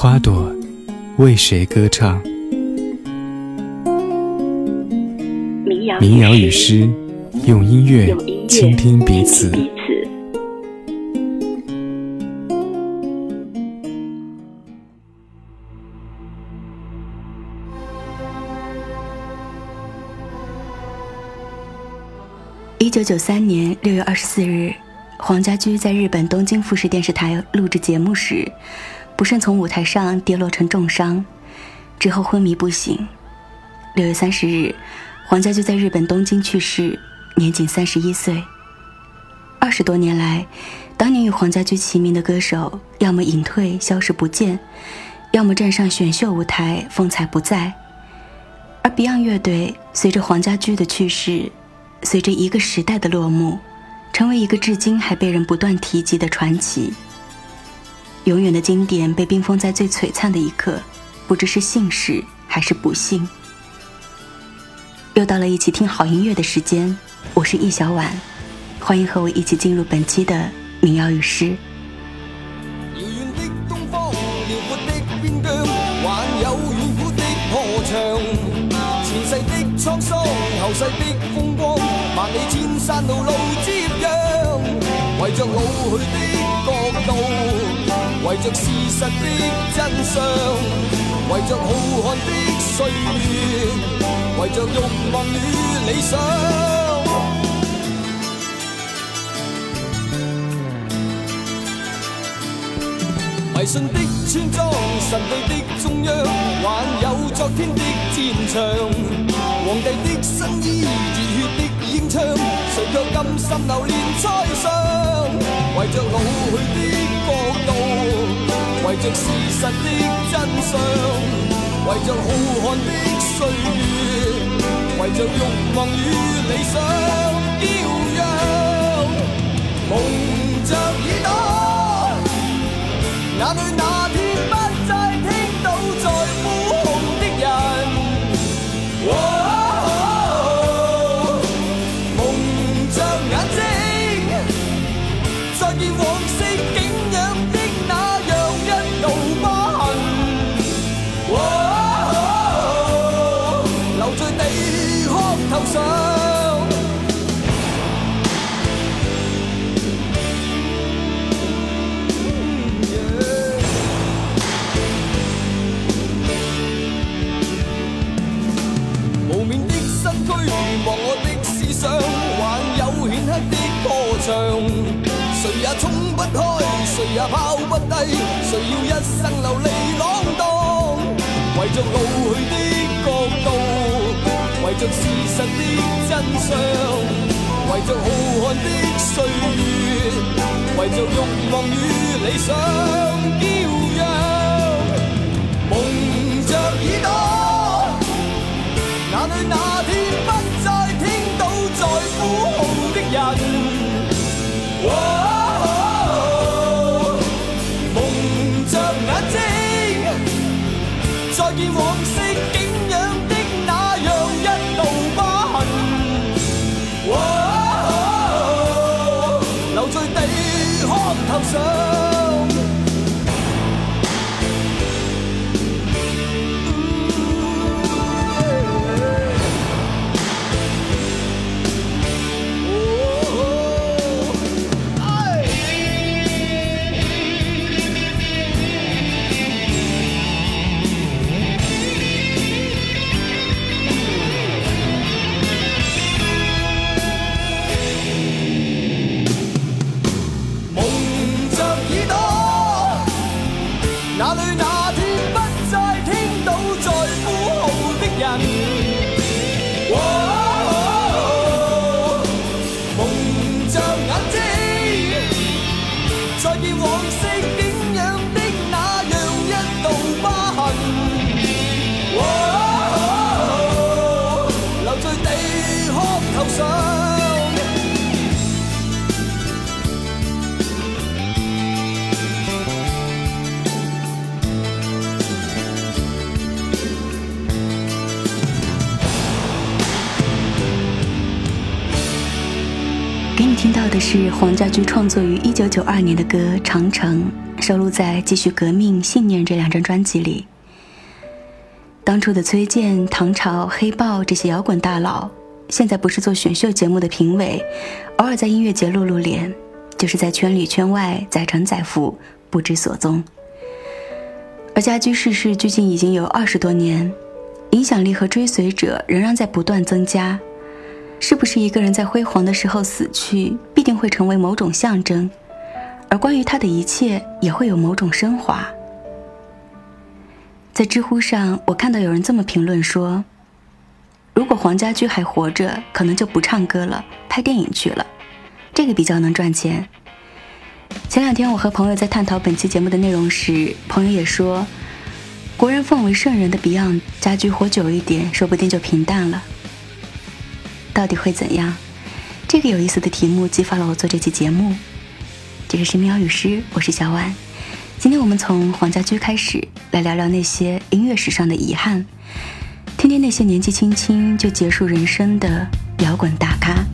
花朵为谁歌唱？民谣与诗，用音乐倾听彼此。一九九三年六月二十四日，黄家驹在日本东京富士电视台录制节目时，不慎从舞台上跌落成重伤，之后昏迷不醒。六月三十日，黄家驹在日本东京去世，年仅三十一岁。二十多年来，当年与黄家驹齐名的歌手，要么隐退消失不见，要么站上选秀舞台风采不再。而 Beyond 乐队随着黄家驹的去世。随着一个时代的落幕，成为一个至今还被人不断提及的传奇。永远的经典被冰封在最璀璨的一刻，不知是幸事还是不幸。又到了一起听好音乐的时间，我是易小婉，欢迎和我一起进入本期的民谣与诗。后世的风光，万里千山路路接壤，为着老去的国度，为着事实的真相，为着浩瀚的岁月，为着欲望与理想。迷信的村庄，神秘的中央，还有昨天的战场。皇帝的新衣，热血的英枪，谁却甘心流连在上？为着老去的国度，为着事实的真相，为着浩瀚的岁月，为着欲望与理想飘扬，蒙着耳朵，眼里那天为着事实的真相，为着浩瀚的岁月，为着欲望与理想骄阳，蒙着耳朵，哪里那天不再听到在呼号的人？在地壳头上。听到的是黄家驹创作于一九九二年的歌《长城》，收录在《继续革命信念》这两张专辑里。当初的崔健、唐朝、黑豹这些摇滚大佬，现在不是做选秀节目的评委，偶尔在音乐节露露脸，就是在圈里圈外载沉载浮，不知所踪。而家驹逝世距今已经有二十多年，影响力和追随者仍然在不断增加。是不是一个人在辉煌的时候死去，必定会成为某种象征，而关于他的一切也会有某种升华？在知乎上，我看到有人这么评论说：“如果黄家驹还活着，可能就不唱歌了，拍电影去了，这个比较能赚钱。”前两天我和朋友在探讨本期节目的内容时，朋友也说：“国人奉为圣人的 Beyond，家驹活久一点，说不定就平淡了。”到底会怎样？这个有意思的题目激发了我做这期节目。这个是喵语诗，我是小婉。今天我们从黄家驹开始，来聊聊那些音乐史上的遗憾，听听那些年纪轻轻就结束人生的摇滚大咖。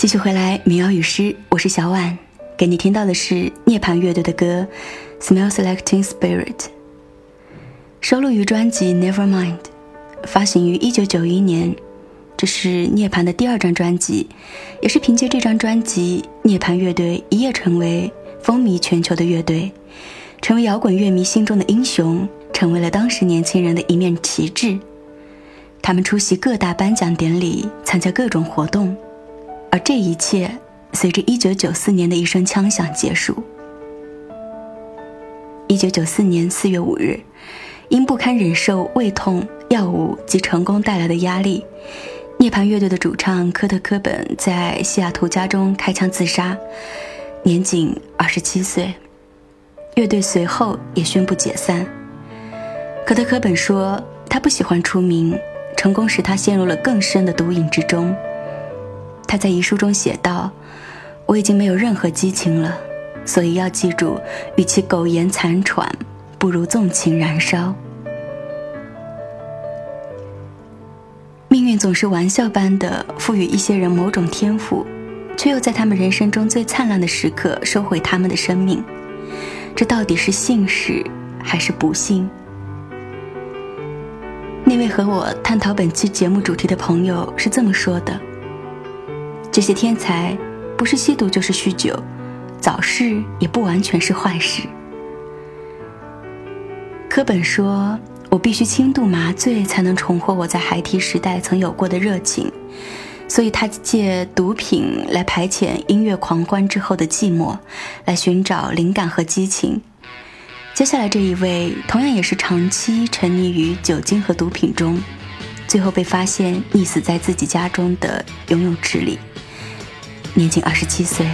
继续回来，民谣与诗，我是小婉，给你听到的是涅槃乐队的歌《Smell Selecting Spirit》，收录于专辑《Nevermind》，发行于一九九一年。这是涅槃的第二张专辑，也是凭借这张专辑，涅槃乐队一夜成为风靡全球的乐队，成为摇滚乐迷心中的英雄，成为了当时年轻人的一面旗帜。他们出席各大颁奖典礼，参加各种活动。而这一切随着1994年的一声枪响结束。1994年4月5日，因不堪忍受胃痛、药物及成功带来的压力，涅槃乐队的主唱科特·科本在西雅图家中开枪自杀，年仅27岁。乐队随后也宣布解散。科特·科本说：“他不喜欢出名，成功使他陷入了更深的毒瘾之中。”他在遗书中写道：“我已经没有任何激情了，所以要记住，与其苟延残喘，不如纵情燃烧。”命运总是玩笑般的赋予一些人某种天赋，却又在他们人生中最灿烂的时刻收回他们的生命。这到底是幸事还是不幸？那位和我探讨本期节目主题的朋友是这么说的。这些天才，不是吸毒就是酗酒，早逝也不完全是坏事。科本说：“我必须轻度麻醉才能重获我在孩提时代曾有过的热情，所以他借毒品来排遣音乐狂欢之后的寂寞，来寻找灵感和激情。”接下来这一位，同样也是长期沉溺于酒精和毒品中，最后被发现溺死在自己家中的游泳池里。年仅二十七岁。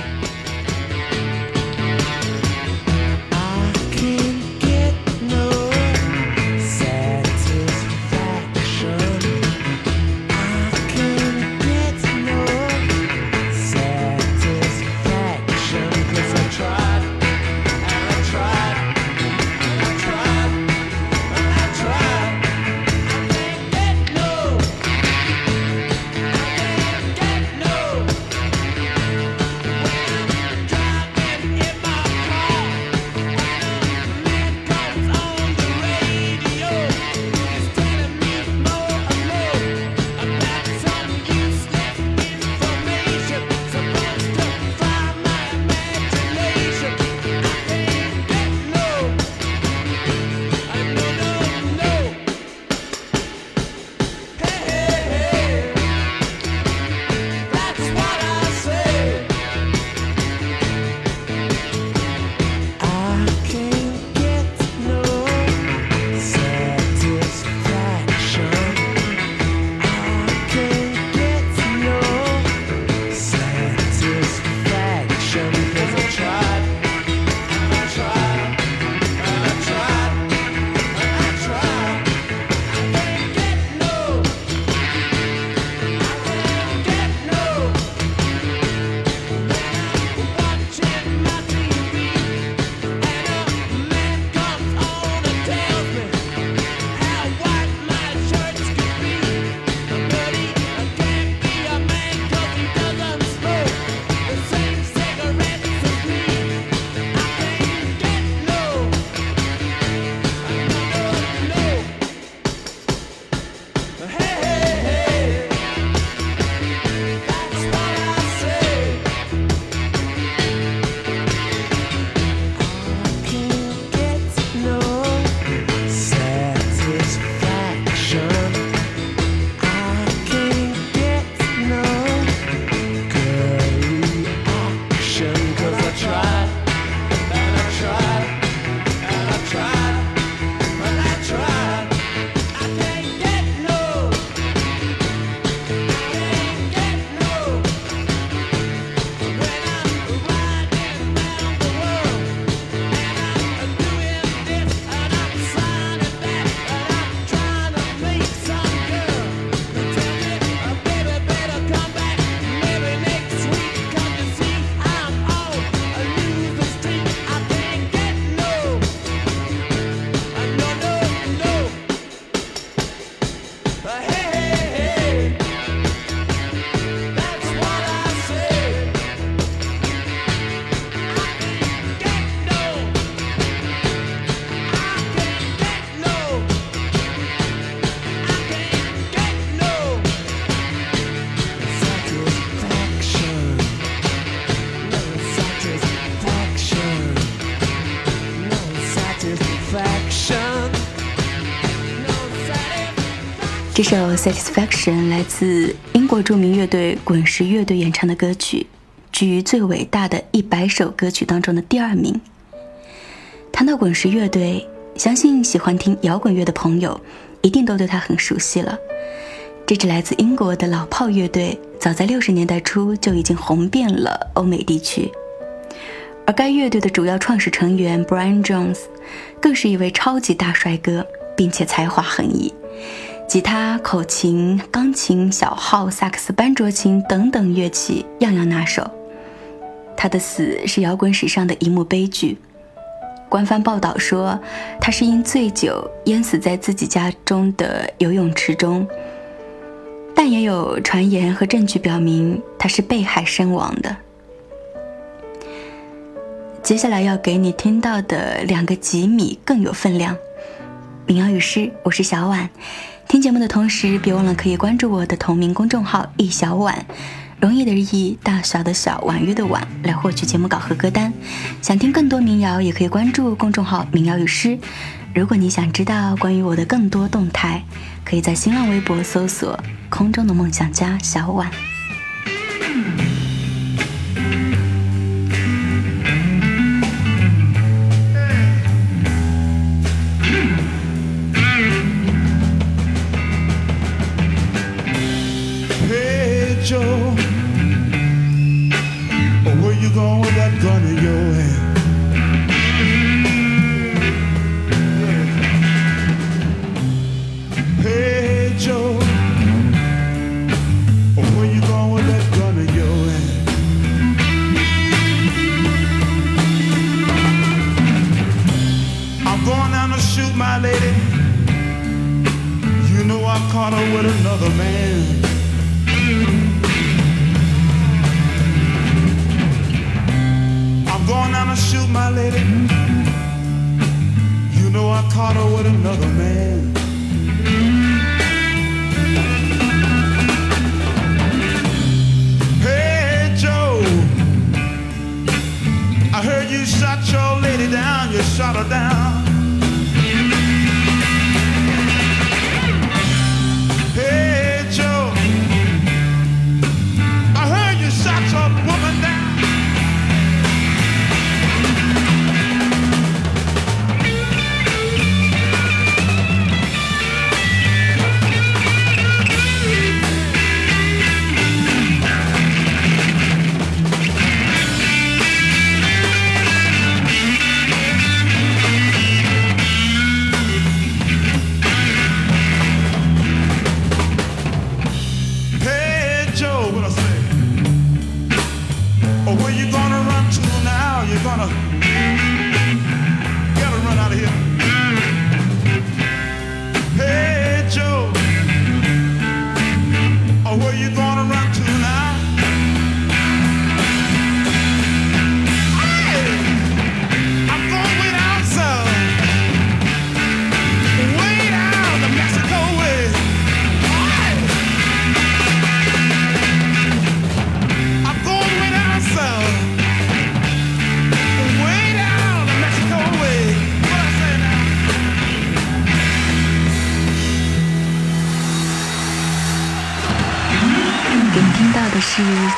首《Satisfaction》来自英国著名乐队滚石乐队演唱的歌曲，居于最伟大的一百首歌曲当中的第二名。谈到滚石乐队，相信喜欢听摇滚乐的朋友一定都对他很熟悉了。这支来自英国的老炮乐队，早在六十年代初就已经红遍了欧美地区，而该乐队的主要创始成员 Brian Jones，更是一位超级大帅哥，并且才华横溢。吉他、口琴、钢琴、小号、萨克斯、班卓琴等等乐器样样拿手。他的死是摇滚史上的一幕悲剧。官方报道说，他是因醉酒淹死在自己家中的游泳池中，但也有传言和证据表明他是被害身亡的。接下来要给你听到的两个吉米更有分量。民谣与诗，我是小婉。听节目的同时，别忘了可以关注我的同名公众号“易小婉”，容易的易，大小的小，婉约的婉，来获取节目稿和歌单。想听更多民谣，也可以关注公众号“民谣与诗”。如果你想知道关于我的更多动态，可以在新浪微博搜索“空中的梦想家小婉”。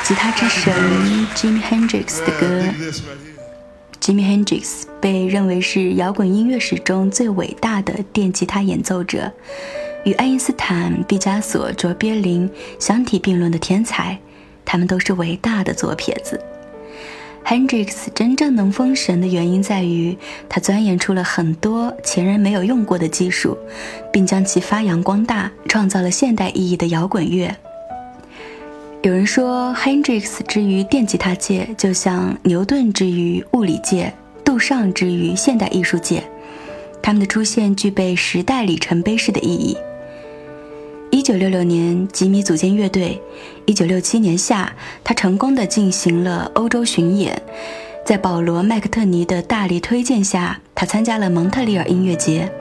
吉他之神 Jimi Hendrix 的歌。Jimi Hendrix 被认为是摇滚音乐史中最伟大的电吉他演奏者，与爱因斯坦、毕加索、卓别林相提并论的天才。他们都是伟大的左撇子。Hendrix 真正能封神的原因在于，他钻研出了很多前人没有用过的技术，并将其发扬光大，创造了现代意义的摇滚乐。有人说，Hendrix 之于电吉他界，就像牛顿之于物理界，杜尚之于现代艺术界。他们的出现具备时代里程碑式的意义。一九六六年，吉米组建乐队。一九六七年夏，他成功的进行了欧洲巡演。在保罗·麦克特尼的大力推荐下，他参加了蒙特利尔音乐节。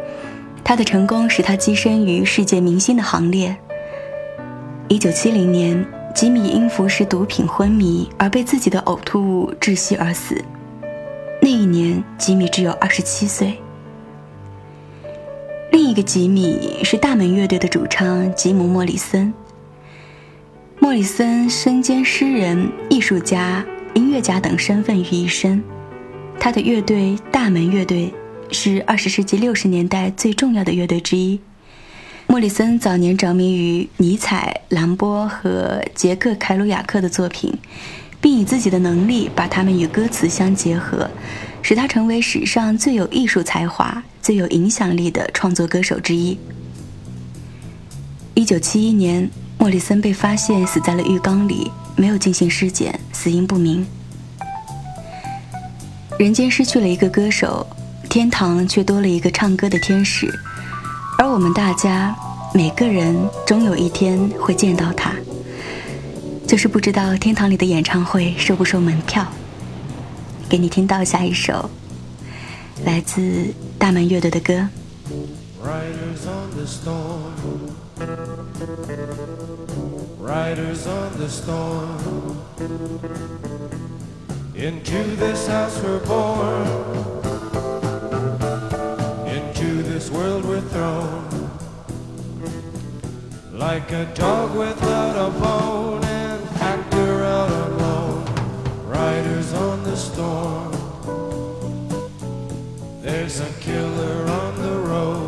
他的成功使他跻身于世界明星的行列。一九七零年。吉米因服食毒品昏迷而被自己的呕吐物窒息而死。那一年，吉米只有二十七岁。另一个吉米是大门乐队的主唱吉姆·莫里森。莫里森身兼诗人、艺术家、音乐家等身份于一身。他的乐队大门乐队是二十世纪六十年代最重要的乐队之一。莫里森早年着迷于尼采、兰波和杰克·凯鲁亚克的作品，并以自己的能力把他们与歌词相结合。使他成为史上最有艺术才华、最有影响力的创作歌手之一。一九七一年，莫里森被发现死在了浴缸里，没有进行尸检，死因不明。人间失去了一个歌手，天堂却多了一个唱歌的天使，而我们大家每个人终有一天会见到他，就是不知道天堂里的演唱会收不收门票。给你听到下一首来自大门乐队的歌。Riders on the storm, riders on the storm. Into this house we're born, this world we're thrown. Like a dog without a bone, and actor out alone. Riders on the storm. There's a killer on the road.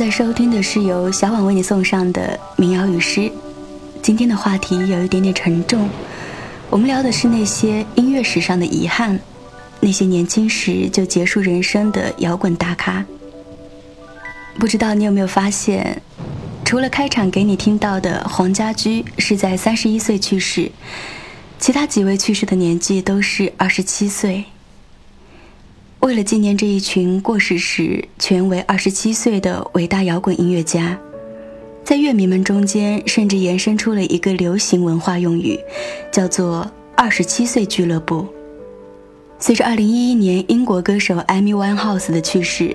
在收听的是由小婉为你送上的民谣与诗。今天的话题有一点点沉重，我们聊的是那些音乐史上的遗憾，那些年轻时就结束人生的摇滚大咖。不知道你有没有发现，除了开场给你听到的黄家驹是在三十一岁去世，其他几位去世的年纪都是二十七岁。为了纪念这一群过世时全为二十七岁的伟大摇滚音乐家，在乐迷们中间甚至延伸出了一个流行文化用语，叫做“二十七岁俱乐部”。随着二零一一年英国歌手 Amy Winehouse 的去世，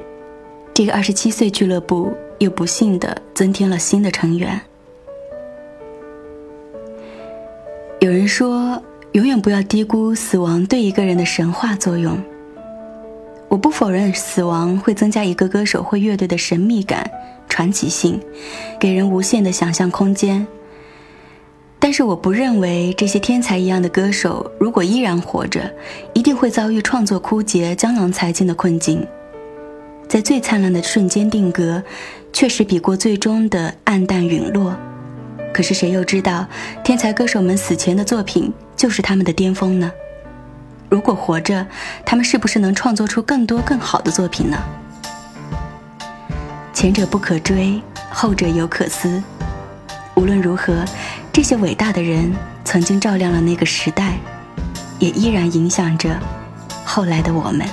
这个二十七岁俱乐部又不幸地增添了新的成员。有人说，永远不要低估死亡对一个人的神话作用。我不否认死亡会增加一个歌手或乐队的神秘感、传奇性，给人无限的想象空间。但是我不认为这些天才一样的歌手，如果依然活着，一定会遭遇创作枯竭、江郎才尽的困境。在最灿烂的瞬间定格，确实比过最终的暗淡陨落。可是谁又知道，天才歌手们死前的作品就是他们的巅峰呢？如果活着，他们是不是能创作出更多更好的作品呢？前者不可追，后者犹可思。无论如何，这些伟大的人曾经照亮了那个时代，也依然影响着后来的我们。